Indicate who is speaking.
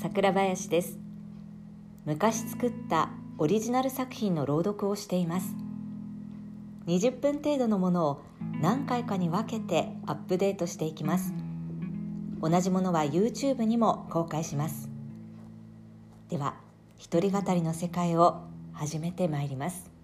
Speaker 1: 桜林です。昔作ったオリジナル作品の朗読をしています。20分程度のものを何回かに分けてアップデートしていきます。同じものは YouTube にも公開します。では一人語りの世界を始めてまいります。